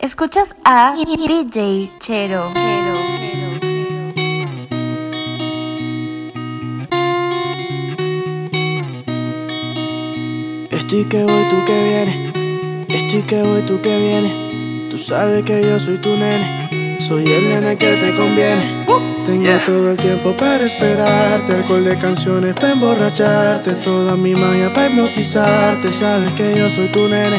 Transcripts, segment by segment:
Escuchas a DJ Chero. Chero, Chero, Estoy que voy, tú que vienes. Estoy que voy, tú que vienes. Tú sabes que yo soy tu nene. Soy el nene que te conviene. Tengo todo el tiempo para esperarte. Alcohol de canciones para emborracharte. Toda mi magia para hipnotizarte. Sabes que yo soy tu nene.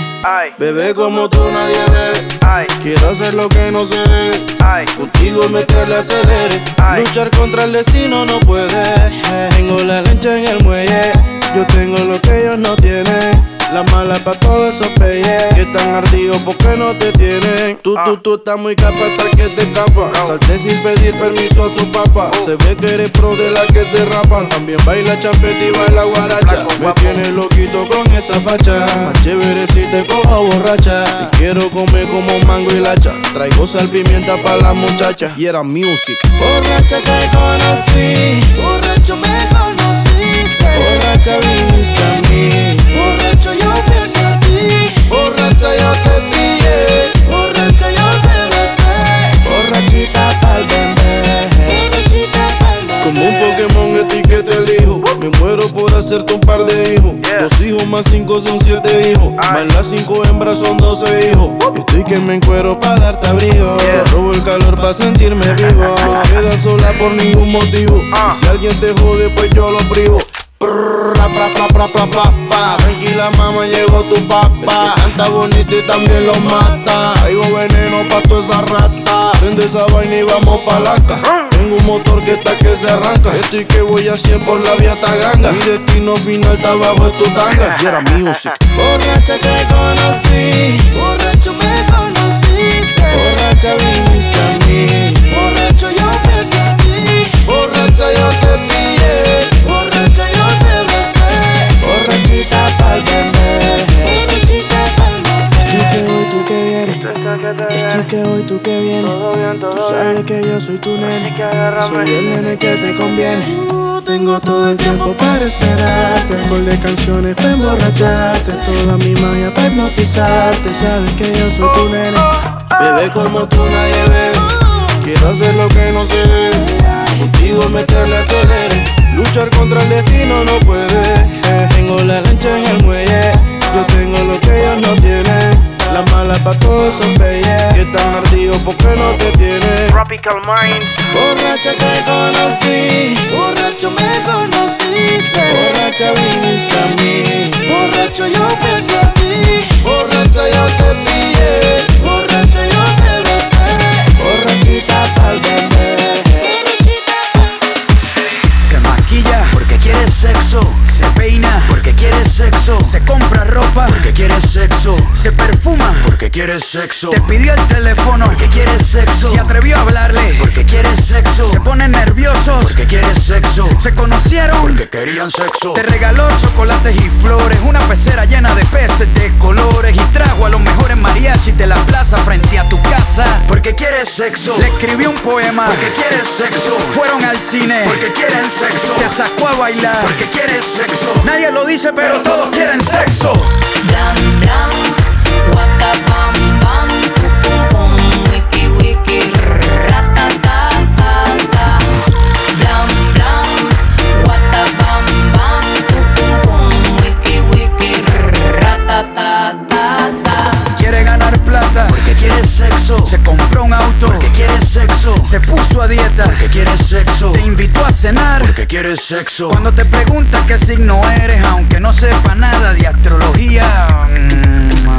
Bebé como tú nadie ve. Quiero hacer lo que no se debe. Contigo meterle acelere. Luchar contra el destino no puede. Tengo la lancha en el muelle. Yo tengo lo que ellos no tienen. La mala pa' todos esos peyes que están ardidos porque no te tienen. Tú, tú, tú estás muy capa hasta que te escapa. Salté sin pedir permiso a tu papá. Se ve que eres pro de la que se rapan. También baila champeta y baila guaracha. Me tienes loquito con esa facha. Más chévere si te cojo borracha. Te quiero comer como mango y lacha. Traigo sal pimienta para la muchacha. Y era music. Borracha te conocí. Borracho me conociste. Borracha viniste yo te pillé. Borracha yo te besé. Borrachita pa'l bebé. Borrachita pa'l bebé. Como un Pokémon etiqueta el hijo. Me muero por hacerte un par de hijos. Dos hijos más cinco son siete hijos. Más las cinco hembras son doce hijos. Estoy que me encuero para darte abrigo. Te robo el calor para sentirme vivo. No quedas sola por ningún motivo. Y si alguien te jode, pues yo lo privo. Prrr, pra, pra, pra, pra, pra, pa. Tranquila mamá, llegó tu papá. Que canta bonito y también lo mata. Traigo veneno pa' toda esa rata. Prende esa vaina y vamos pa' la Tengo un motor que está que se arranca. Estoy que voy a 100 por la vía Taganga. Mi destino final está abajo de tu tanga. Y era music. Borracha te conocí. Borracho me conociste. Estoy que voy, tú que vienes. Tú sabes que yo soy tu nene. Soy el nene que te conviene. Tengo todo el tiempo para esperarte. Alcohol de canciones para emborracharte. Toda mi magia para hipnotizarte. Sabes que yo soy tu nene. Bebé como tú nadie ve. Quiero hacer lo que no se debe. Contigo meterle acelere. Luchar contra el destino no puede. Tengo la lancha en el muelle. Yo tengo lo que ellos no tienen. Pa' todos esos peyes que ardidos porque no te tienen. Tropical Minds. Borracha te conocí, borracho me conociste. Borracha viniste a mí, borracho yo fui hacia ti. Borracha yo te ropa porque quiere sexo. Se perfuma porque quiere sexo. Te pidió el teléfono porque quiere sexo. Se atrevió a hablarle porque quiere sexo. Se ponen nerviosos porque quiere sexo. Se conocieron porque querían sexo. Te regaló chocolates y flores. Una pecera llena de peces de colores. Y trajo a los mejores mariachis de la plaza frente a tu casa porque quiere sexo. Le escribió un poema porque quiere sexo. Fueron al cine porque quieren sexo. Te sacó a bailar porque quiere sexo. Nadie lo dice, pero todos quieren sexo. Blam blam, waka bam quiere sexo. Se compró un auto porque quiere sexo. Se puso a dieta porque quiere sexo. Te invitó a cenar porque quiere sexo. Cuando te pregunta qué signo eres, aunque no sepa nada de astrología. mm,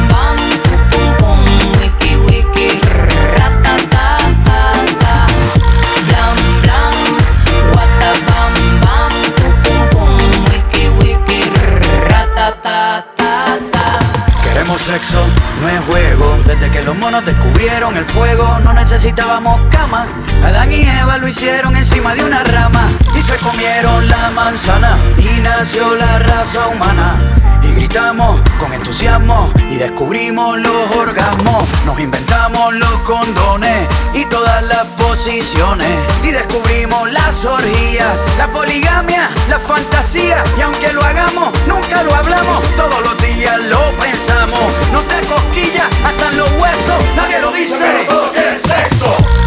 Sexo, no es juego. Desde que los monos descubrieron el fuego, no necesitábamos cama. Adán y Eva lo hicieron encima de una rama. Y se comieron la manzana y nació la raza humana. Gritamos con entusiasmo y descubrimos los orgasmos. Nos inventamos los condones y todas las posiciones. Y descubrimos las orgías, la poligamia, la fantasía. Y aunque lo hagamos, nunca lo hablamos. Todos los días lo pensamos. No te cosquillas hasta en los huesos. Nadie lo dice. Pero todos quieren sexo.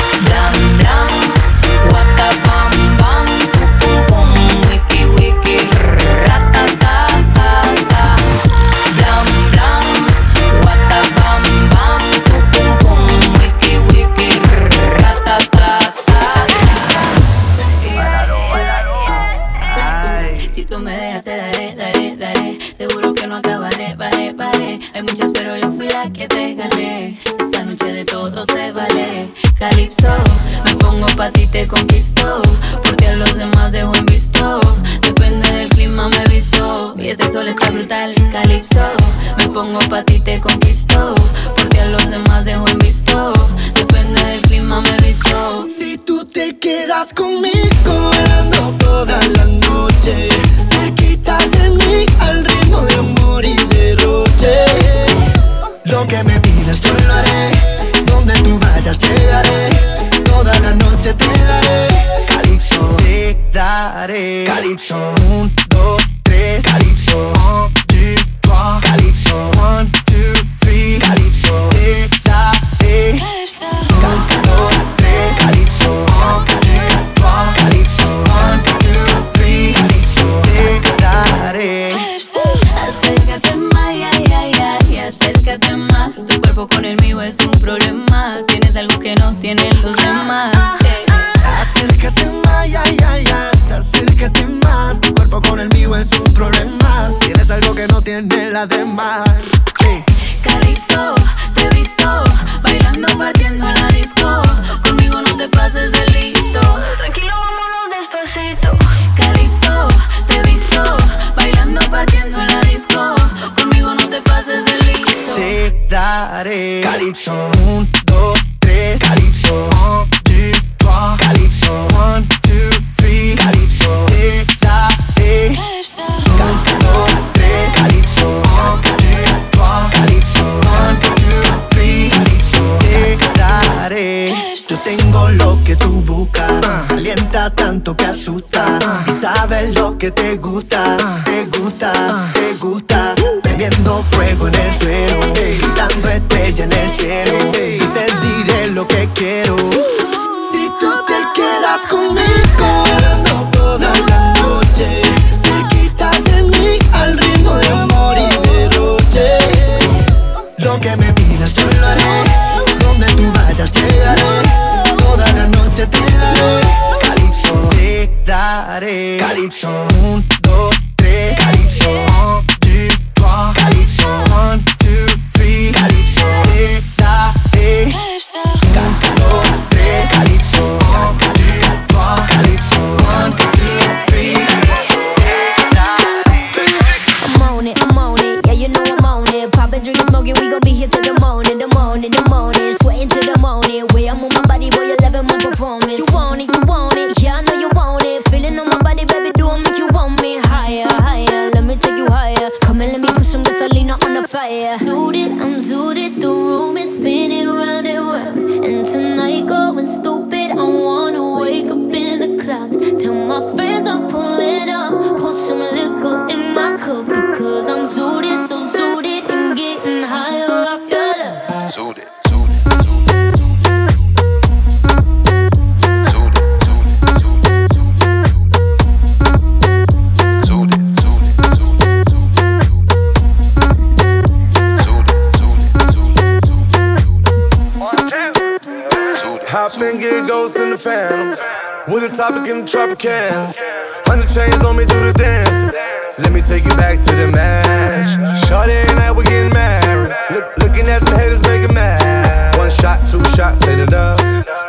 bitches on me do the dance. Let me take you back to the match. Shorty and I, we getting married. Look, looking at the haters, making mad. One shot, two shot, hit it up.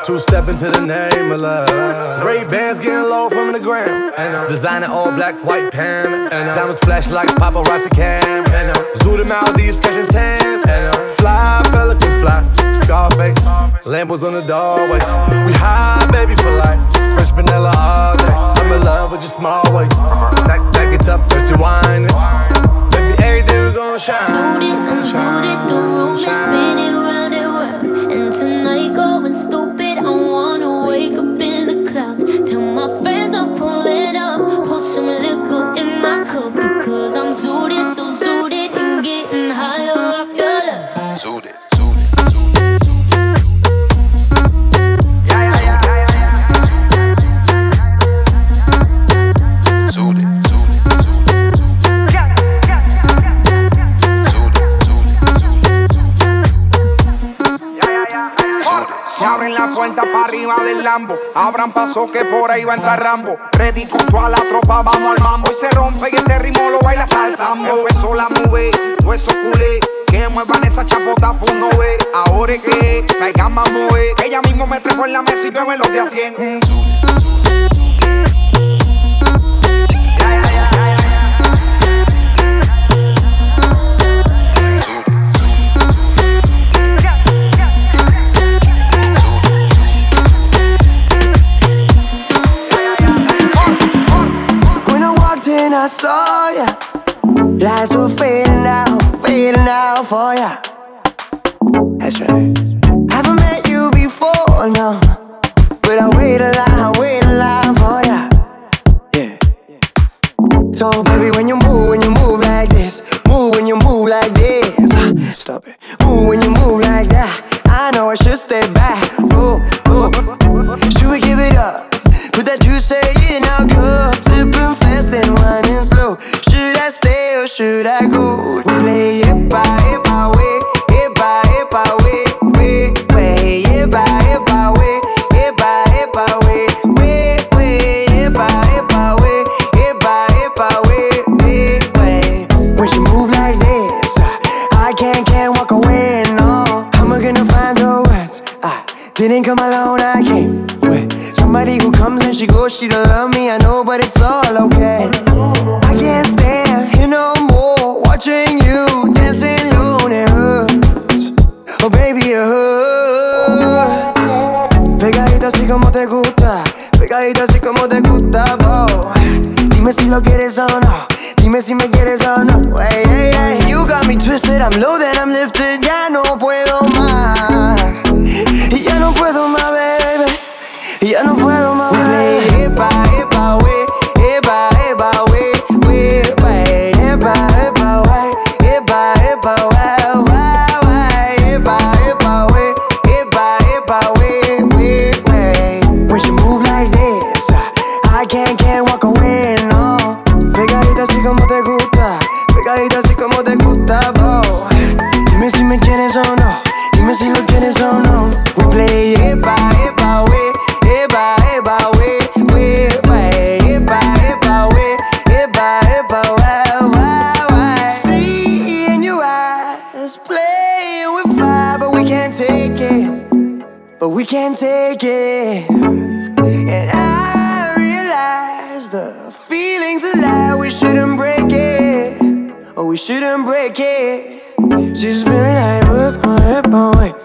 Two step into the name of love. Ray bands getting low from the gram. And uh, I'm designing all black, white pan. And I'm diamonds flash like paparazzi cam. And I'm zoo the Maldives, catching tans. And I'm fly, pelican fly. Scarface, Lambos on the doorway. We high, baby, for life. Fresh vanilla all day. I'm in love with your small ways. Back it up, dirty wine. Baby, every day we gon' shine. I'm Suited, I'm suited, the room is spinning round and round. And tonight, arriba del Lambo. Abran paso que por ahí va a entrar Rambo. Ready a la tropa, vamos al mambo. Y se rompe y este ritmo lo baila hasta el. Eso la mueve, hueso culé. Que muevan esa chapota, pues no ve. Ahora es que traigan más mueve. Eh. Ella mismo me trajo en la mesa y bebe los de a 100. love me, I know, but it's all okay. I can't stand here no more, watching you dancing alone. It hurts, oh baby, it hurts. Pegadita así como te gusta, pegadita así como te gusta, bo. Dime si lo quieres o no, dime si me quieres o no. Hey, hey, hey. You got me twisted, I'm low, then I'm lifted, ya no puedo. She's been like, whip, whip, whip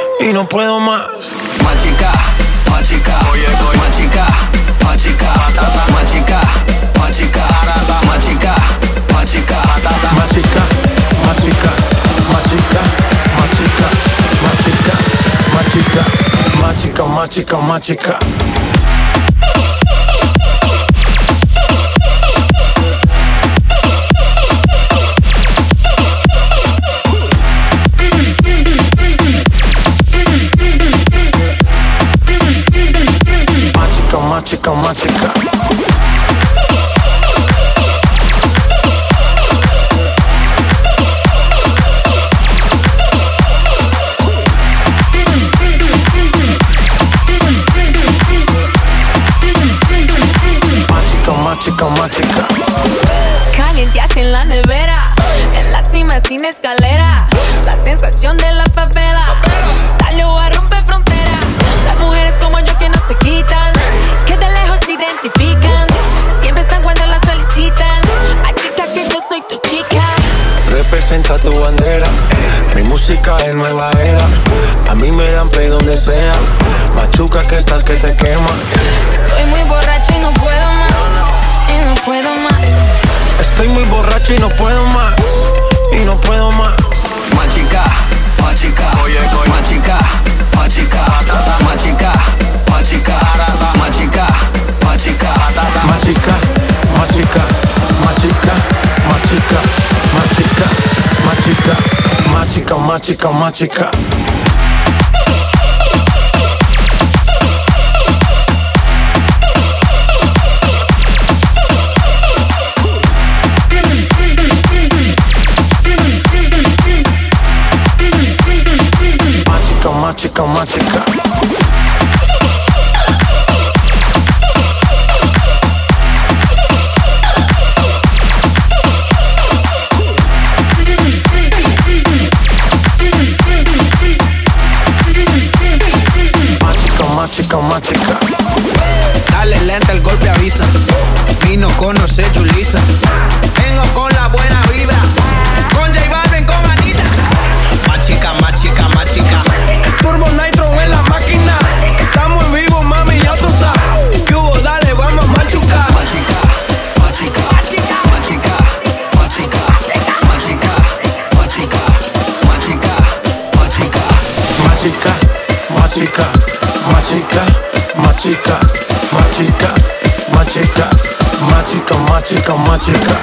Y no puedo más. Más chica, más chica. Oye, oye. Más chica, más chica. Más chica, más chica. Más chica, más chica. Más chica, más chica, más chica, chica, más chica, chica, Es nueva era. A mí me dan play donde sea. Machuca que estás que te quema. Estoy muy borracho y no puedo más. Y no puedo más. Estoy muy borracho y no puedo más. Y no puedo más. Más chica, más chica. Oye, oye. Más chica, más chica. Más chica, más chica. Más chica, más Machica, machica, machica, machica. Machica, machica. Chica, más chica,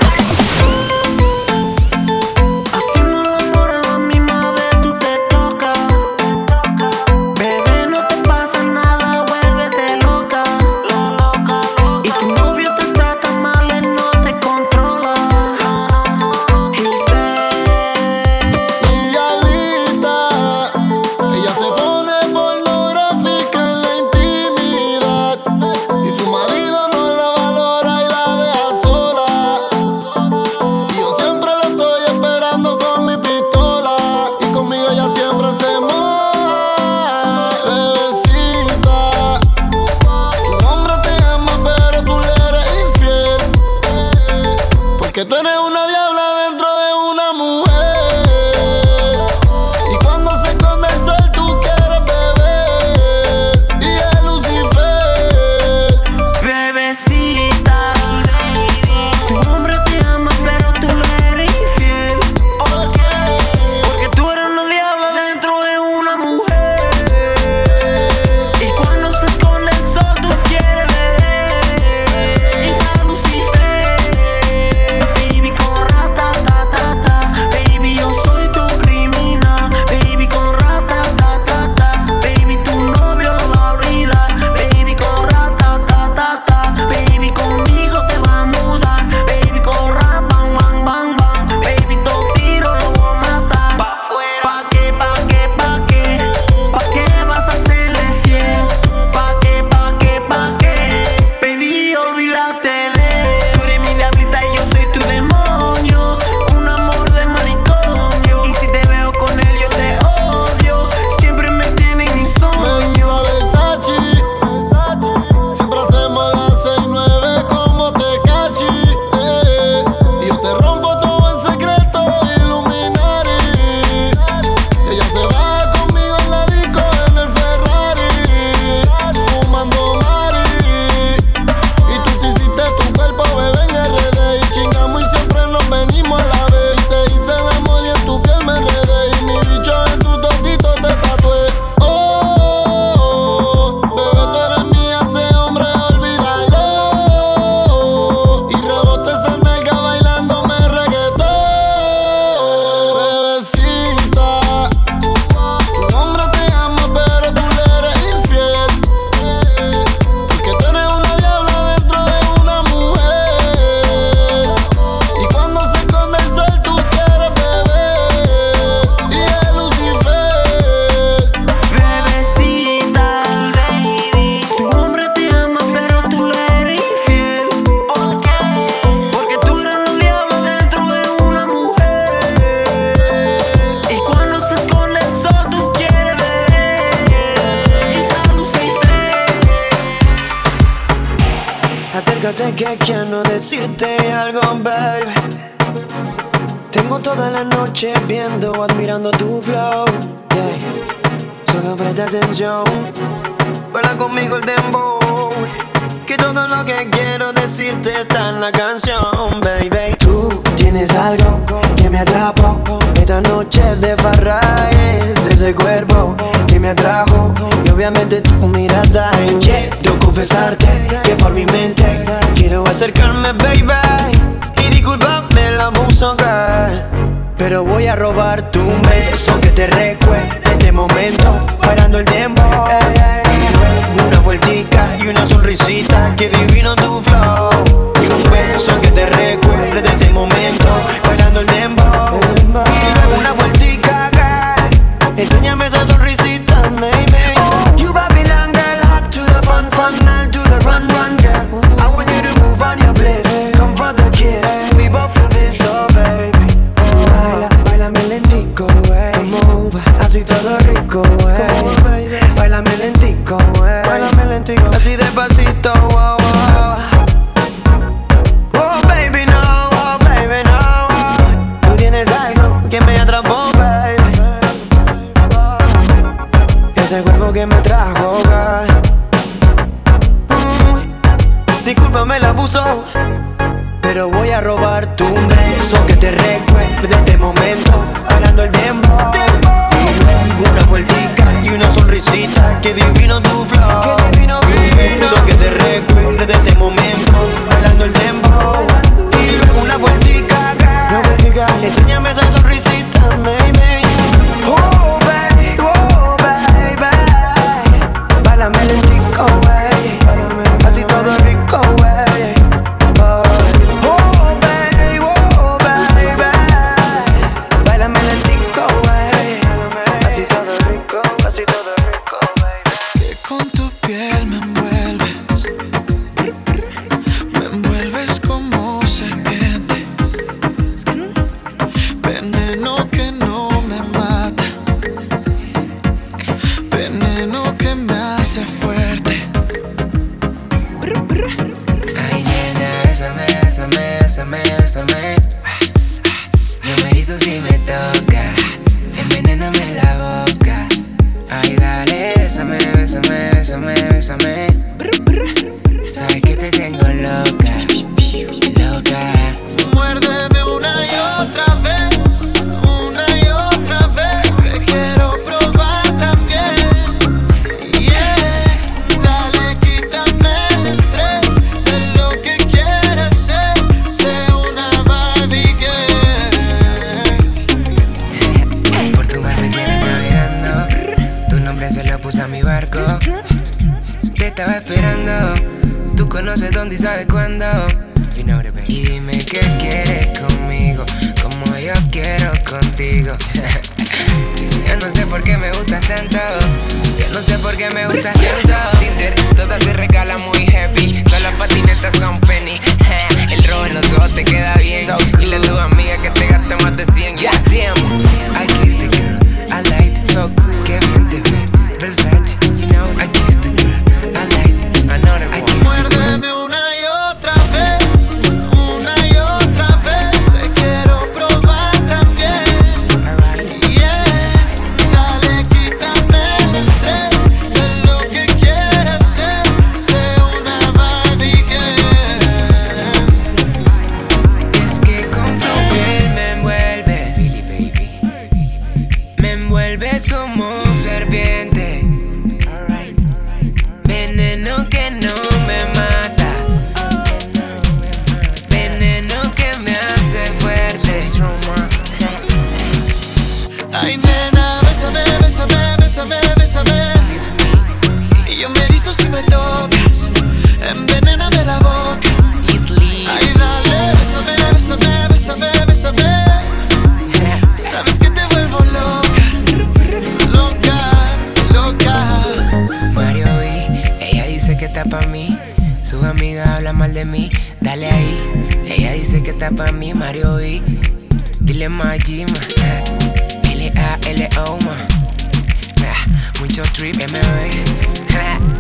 Tengo toda la noche viendo, admirando tu flow. Yeah. Solo presta atención. Para conmigo el dembow. Que todo lo que quiero decirte está en la canción, baby. Tú tienes algo que me atrapó. Esta noche de farra es ese cuerpo que me atrajo. Y obviamente tu mirada. Quiero confesarte que por mi mente quiero acercarme, baby. Disculpame el abuso, girl. Pero voy a robar tu beso que te recuerde este momento, parando el tiempo. Una vueltica y una sonrisita, que divino tu flow. Y un beso que te recuerde este momento, parando el tiempo. Ese cuerpo que me trajo acá. Discúlpame el abuso. Pero voy a robar tu beso que te recuerde este momento. Bailando el dembow. dembow. Una vueltica y una sonrisita. Que divino tu flow. Que divino, divino. Beso que te recuerde este momento. Bailando el dembow. Y una vueltica acá. Una vueltica. Enséñame esa sonrisita, baby. ves como serpiente. dale ahí. Ella dice que está pa' mí, Mario y Dile Majima, L-A-L-O, ma. Ah, mucho trip, MB. Ah.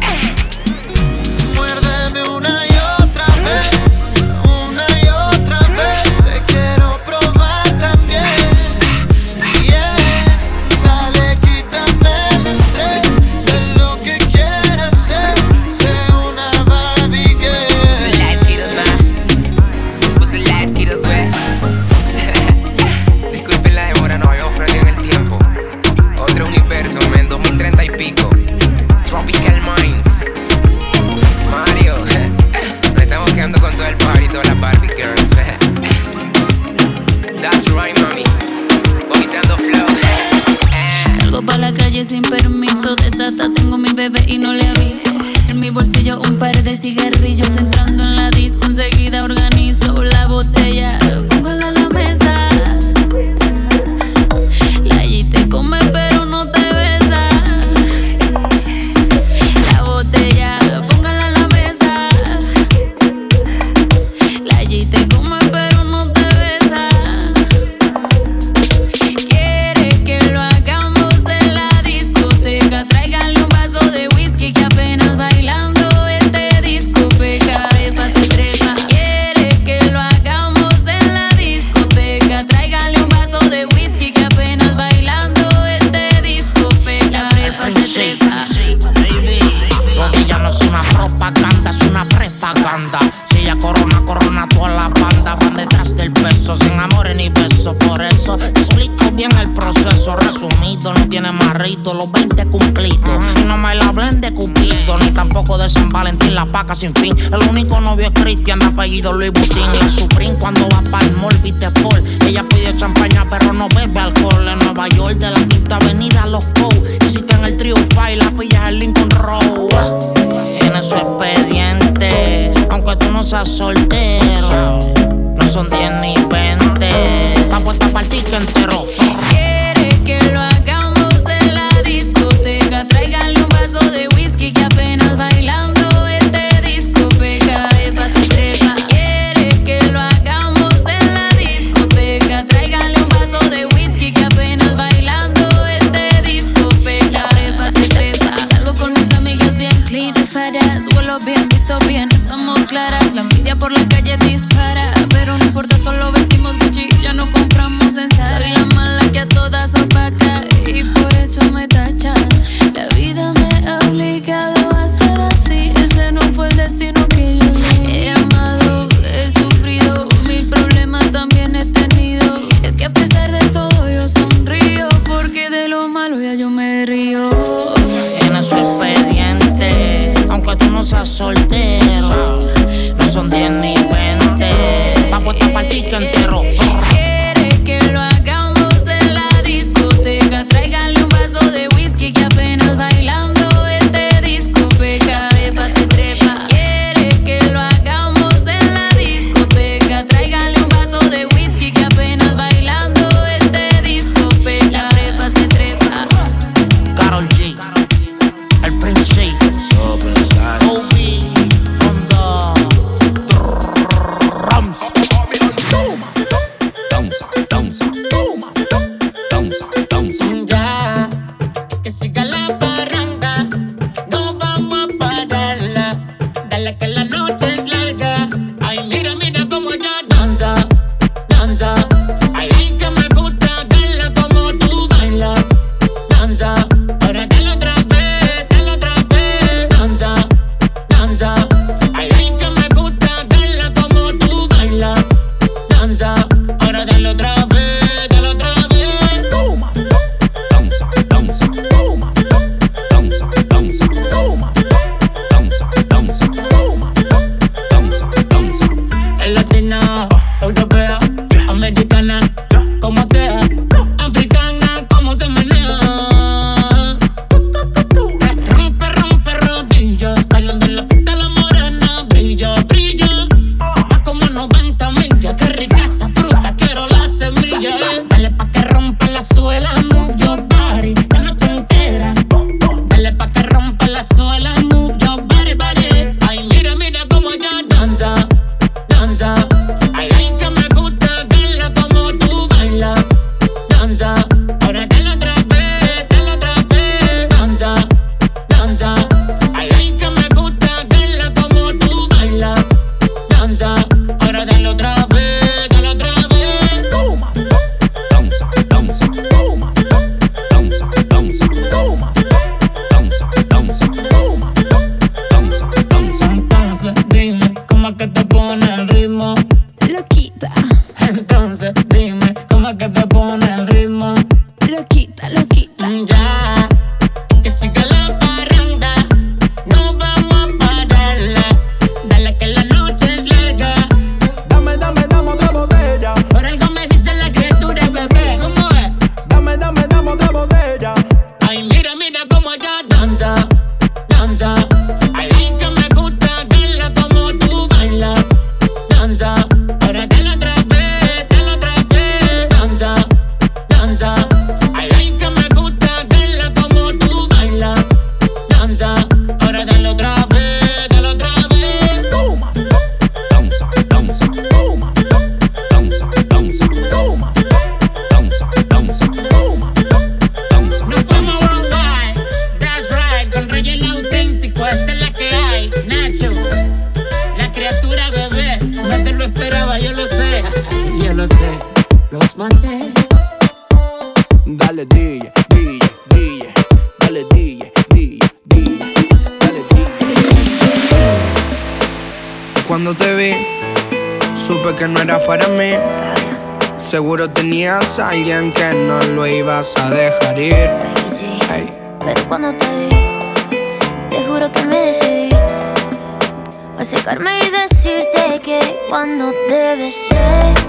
Avenida Los Co. Hiciste en el triunfa y la pillas el Lincoln Row. Tiene su expediente, aunque tú no seas soltero. No son 10 ni 20. Está puesta para el entero. alguien que no lo ibas a dejar ir. Pero cuando te vi, te juro que me decidí a secarme y decirte que cuando te besé.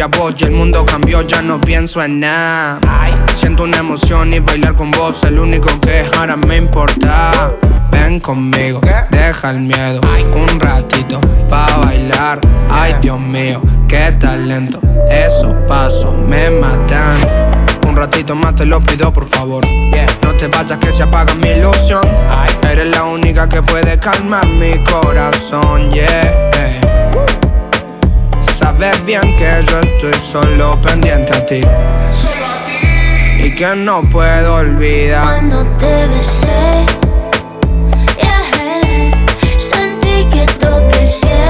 y el mundo cambió, ya no pienso en nada. Siento una emoción y bailar con vos, el único que ahora me importa. Ven conmigo, deja el miedo, un ratito pa' bailar. Ay Dios mío, qué talento, esos pasos me matan. Un ratito más te lo pido por favor. No te vayas que se apaga mi ilusión. Eres la única que puede calmar mi corazón, yeah sabes bien que yo estoy solo pendiente a ti. Y que no puedo olvidar. Cuando te besé, yeah, sentí que toqué el cielo.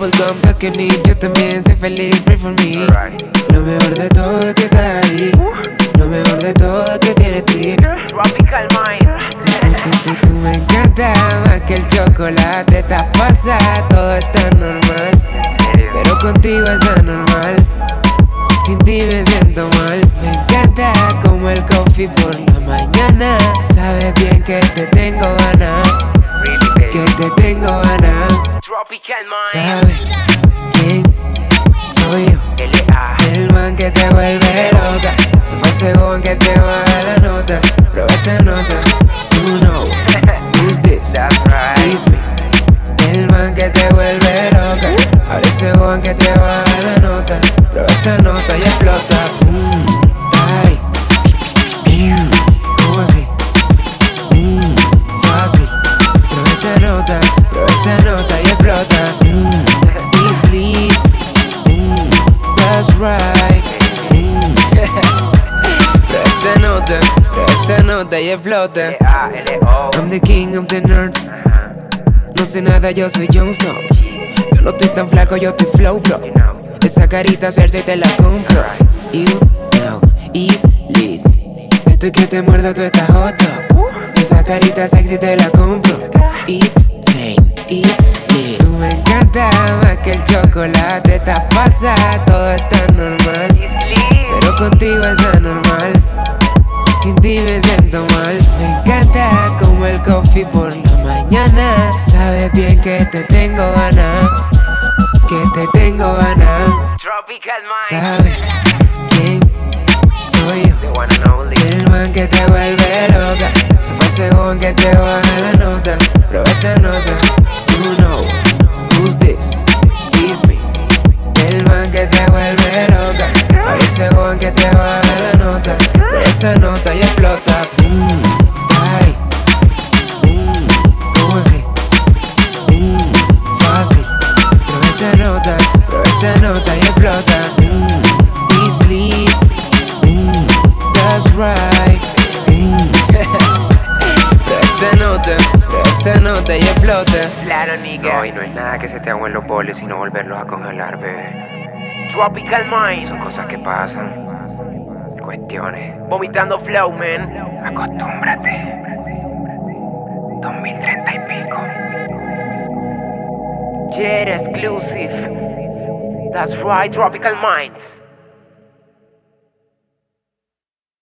Bubblegum, que ni, yo también soy feliz, pray for me. Lo mejor de todo es que estás ahí, lo mejor de todo es que tienes ti. Tropical Mind. Tú, tú, tú, tú me encanta más que el chocolate, estás pasa, todo está normal, pero contigo es anormal. Sin ti me siento mal. Me encanta como el coffee por la mañana. Sabes bien que te tengo ganas. Que te tengo ganas. ¿Sabes quién soy yo? El man que te vuelve loca. Se fue según que te baja la nota. Prueba esta nota. You know who's this? It's me. El man que te vuelve loca. Ahora ese que te baja la nota. Prueba esta nota y explota. I'm the king of the north. No sé nada, yo soy Jon Snow. Yo no estoy tan flaco, yo estoy flow, bro. Esa carita Cersei te la compro. You know, is lit. Estoy que te muerdo, tú estás hot dog. Esa carita sexy te la compro. It's same, it's lit. Tú me encanta más que el chocolate. Estás pasa, todo está normal. Pero contigo es anormal. Sin ti me siento mal. Me encanta como el coffee por la mañana. Sabes bien que te tengo ganas. Que te tengo ganas. ¿Sabes quién soy yo? El man que te vuelve loca. Se fue según que te baja la nota. Prueba esta nota. You know who's this? It's me. El man que te vuelve loca. Ese Juan que te baja la nota. Esta nota y explota. Mmm, ay. ¿cómo así? Mmm, fácil. Prueba esta nota. Prueba esta nota y explota. Mmm, easily. Mmm, that's right. Mmm. Prueba esta nota. Prueba esta nota y explota. Claro, nigga. No, y no es nada que se te hagan los boles, sino volverlos a congelar, bebé. Tropical Mind. Son cosas que pasan. Vomitando flow, man. Acostúmbrate. 2030 y pico. Jet exclusive. That's right, Tropical Minds.